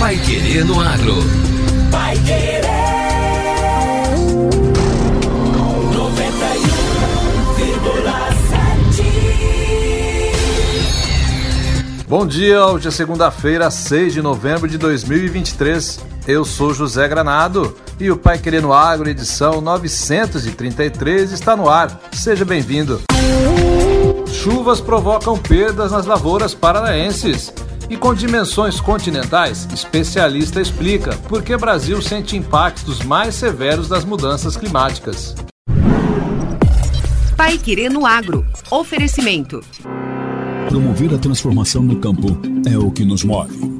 Pai Querer no Agro. Pai Querer. 91,7. Bom dia, hoje é segunda-feira, 6 de novembro de 2023. Eu sou José Granado e o Pai Querer no Agro, edição 933, está no ar. Seja bem-vindo. Chuvas provocam perdas nas lavouras paranaenses. E com dimensões continentais, especialista explica por que Brasil sente impactos mais severos das mudanças climáticas. Pai Querer no Agro. Oferecimento. Promover a transformação no campo é o que nos move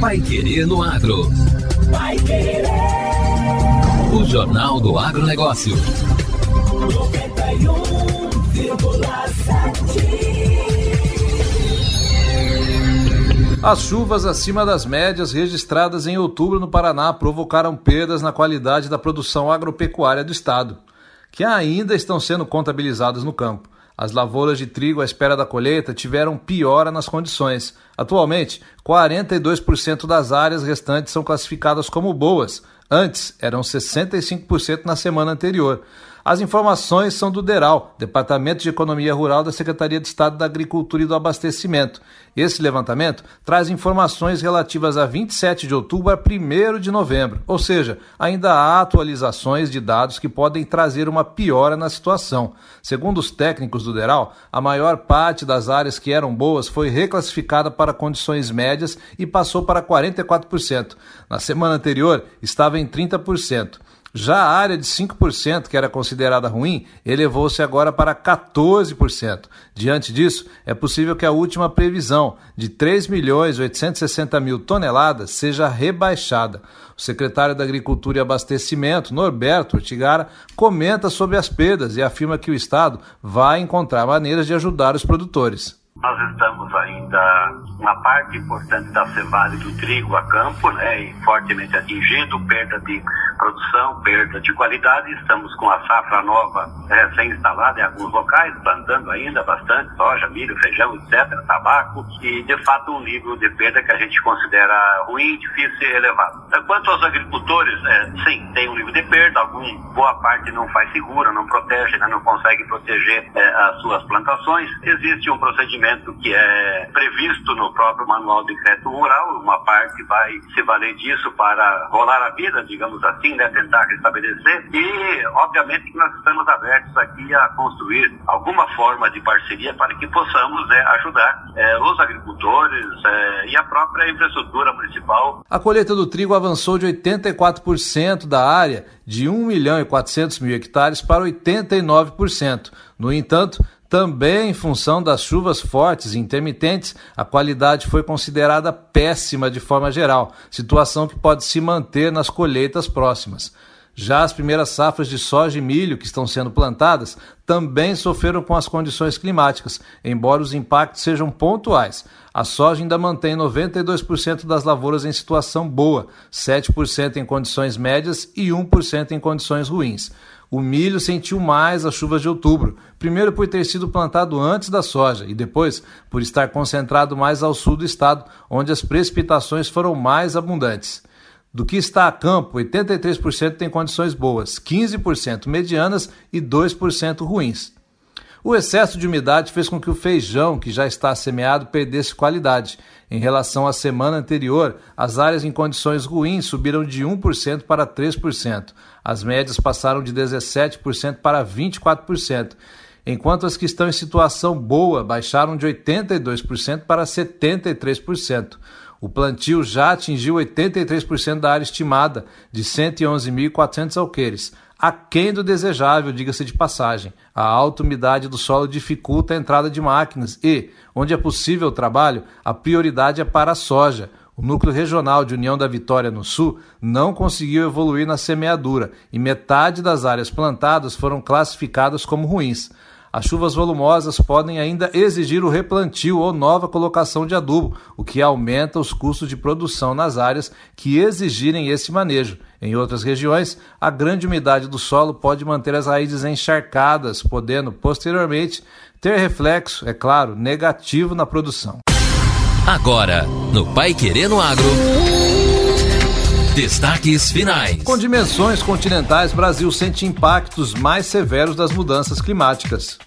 Pai Querer no Agro. Pai Querer. O Jornal do Agronegócio. 91,7. As chuvas acima das médias registradas em outubro no Paraná provocaram perdas na qualidade da produção agropecuária do estado, que ainda estão sendo contabilizadas no campo. As lavouras de trigo à espera da colheita tiveram piora nas condições. Atualmente, 42% das áreas restantes são classificadas como boas. Antes, eram 65% na semana anterior. As informações são do DERAL, Departamento de Economia Rural da Secretaria de Estado da Agricultura e do Abastecimento. Esse levantamento traz informações relativas a 27 de outubro a 1 de novembro, ou seja, ainda há atualizações de dados que podem trazer uma piora na situação. Segundo os técnicos do DERAL, a maior parte das áreas que eram boas foi reclassificada para condições médias e passou para 44%. Na semana anterior, estava em 30%. Já a área de 5%, que era considerada ruim, elevou-se agora para 14%. Diante disso, é possível que a última previsão de 3 milhões 860 mil toneladas seja rebaixada. O secretário da Agricultura e Abastecimento, Norberto Ortigara, comenta sobre as perdas e afirma que o Estado vai encontrar maneiras de ajudar os produtores. Nós estamos ainda uma parte importante da cevada do trigo a campo, né, e fortemente atingido, perda de produção, perda de qualidade. Estamos com a safra nova recém-instalada em alguns locais, plantando ainda bastante soja, milho, feijão, etc., tabaco, e de fato um nível de perda que a gente considera ruim, difícil e elevado. Quanto aos agricultores, é, sim, tem um nível de perda, algum, boa parte não faz segura, não protege, né, não consegue proteger é, as suas plantações. Existe um procedimento que é previsto no próprio Manual de Crédito Rural, uma parte vai se valer disso para rolar a vida, digamos assim, tentar restabelecer, e obviamente que nós estamos abertos aqui a construir alguma forma de parceria para que possamos né, ajudar é, os agricultores é, e a própria infraestrutura municipal. A colheita do trigo avançou de 84% da área de 1 milhão e 400 mil hectares para 89%. No entanto, também em função das chuvas fortes e intermitentes, a qualidade foi considerada péssima de forma geral, situação que pode se manter nas colheitas próximas. Já as primeiras safras de soja e milho que estão sendo plantadas também sofreram com as condições climáticas, embora os impactos sejam pontuais. A soja ainda mantém 92% das lavouras em situação boa, 7% em condições médias e 1% em condições ruins. O milho sentiu mais as chuvas de outubro, primeiro por ter sido plantado antes da soja e depois por estar concentrado mais ao sul do estado, onde as precipitações foram mais abundantes. Do que está a campo, 83% tem condições boas, 15% medianas e 2% ruins. O excesso de umidade fez com que o feijão, que já está semeado, perdesse qualidade. Em relação à semana anterior, as áreas em condições ruins subiram de 1% para 3%. As médias passaram de 17% para 24%, enquanto as que estão em situação boa baixaram de 82% para 73%. O plantio já atingiu 83% da área estimada, de 111.400 alqueires aquém do desejável, diga-se de passagem. A alta umidade do solo dificulta a entrada de máquinas e, onde é possível o trabalho, a prioridade é para a soja. O núcleo regional de União da Vitória no Sul não conseguiu evoluir na semeadura e metade das áreas plantadas foram classificadas como ruins. As chuvas volumosas podem ainda exigir o replantio ou nova colocação de adubo, o que aumenta os custos de produção nas áreas que exigirem esse manejo. Em outras regiões, a grande umidade do solo pode manter as raízes encharcadas, podendo posteriormente ter reflexo, é claro, negativo na produção. Agora, no Pai Querendo Agro. Destaques finais. Com dimensões continentais, Brasil sente impactos mais severos das mudanças climáticas.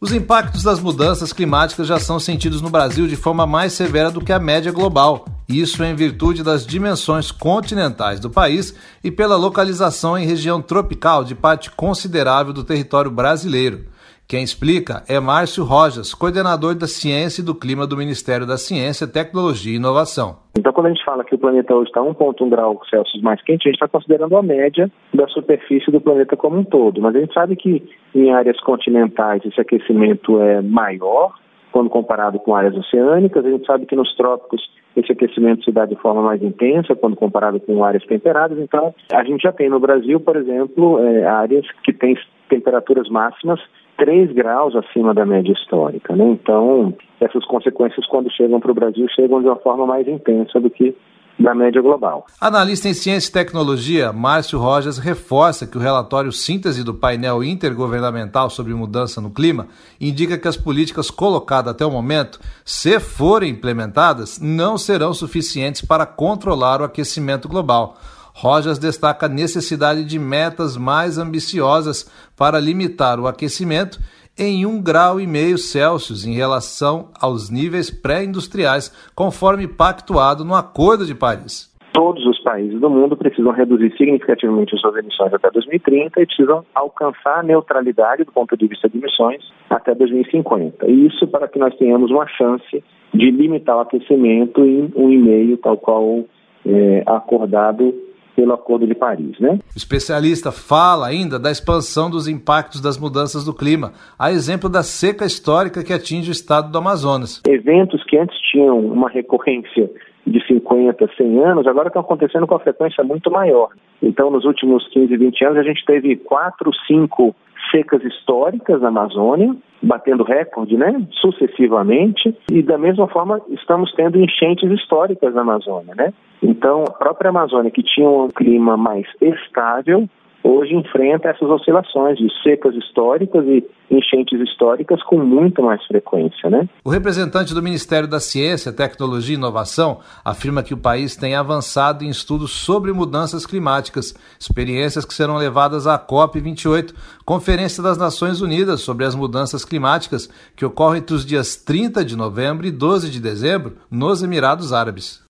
Os impactos das mudanças climáticas já são sentidos no Brasil de forma mais severa do que a média global, isso em virtude das dimensões continentais do país e pela localização em região tropical de parte considerável do território brasileiro. Quem explica é Márcio Rojas, coordenador da Ciência e do Clima do Ministério da Ciência, Tecnologia e Inovação. Então, quando a gente fala que o planeta hoje está 1,1 grau Celsius mais quente, a gente está considerando a média da superfície do planeta como um todo. Mas a gente sabe que em áreas continentais esse aquecimento é maior quando comparado com áreas oceânicas. A gente sabe que nos trópicos esse aquecimento se dá de forma mais intensa quando comparado com áreas temperadas. Então, a gente já tem no Brasil, por exemplo, é, áreas que têm temperaturas máximas 3 graus acima da média histórica. Né? Então, essas consequências, quando chegam para o Brasil, chegam de uma forma mais intensa do que da média global. Analista em ciência e tecnologia, Márcio Rojas reforça que o relatório síntese do painel intergovernamental sobre mudança no clima indica que as políticas colocadas até o momento, se forem implementadas, não serão suficientes para controlar o aquecimento global. Rojas destaca a necessidade de metas mais ambiciosas para limitar o aquecimento em um grau e meio Celsius em relação aos níveis pré-industriais, conforme pactuado no Acordo de Paris. Todos os países do mundo precisam reduzir significativamente suas emissões até 2030 e precisam alcançar a neutralidade do ponto de vista de emissões até 2050. E isso para que nós tenhamos uma chance de limitar o aquecimento em um e meio, tal qual é, acordado pelo Acordo de Paris. Né? O especialista fala ainda da expansão dos impactos das mudanças do clima, a exemplo da seca histórica que atinge o estado do Amazonas. Eventos que antes tinham uma recorrência de 50, 100 anos, agora estão acontecendo com a frequência muito maior. Então, nos últimos 15, 20 anos, a gente teve quatro, cinco secas históricas na Amazônia, batendo recorde, né, sucessivamente, e da mesma forma estamos tendo enchentes históricas na Amazônia, né? Então, a própria Amazônia que tinha um clima mais estável, hoje enfrenta essas oscilações de secas históricas e enchentes históricas com muito mais frequência. Né? O representante do Ministério da Ciência, Tecnologia e Inovação afirma que o país tem avançado em estudos sobre mudanças climáticas, experiências que serão levadas à COP28, Conferência das Nações Unidas sobre as Mudanças Climáticas, que ocorre entre os dias 30 de novembro e 12 de dezembro nos Emirados Árabes.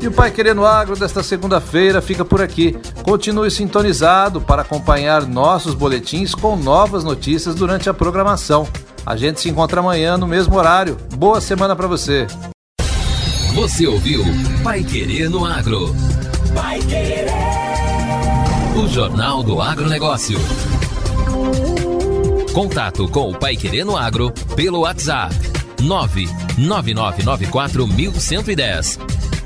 E o Pai Querendo Agro desta segunda-feira fica por aqui. Continue sintonizado para acompanhar nossos boletins com novas notícias durante a programação. A gente se encontra amanhã no mesmo horário. Boa semana para você. Você ouviu Pai Querendo Agro. Pai Querer. O Jornal do Agronegócio. Contato com o Pai Querendo Agro pelo WhatsApp 999941110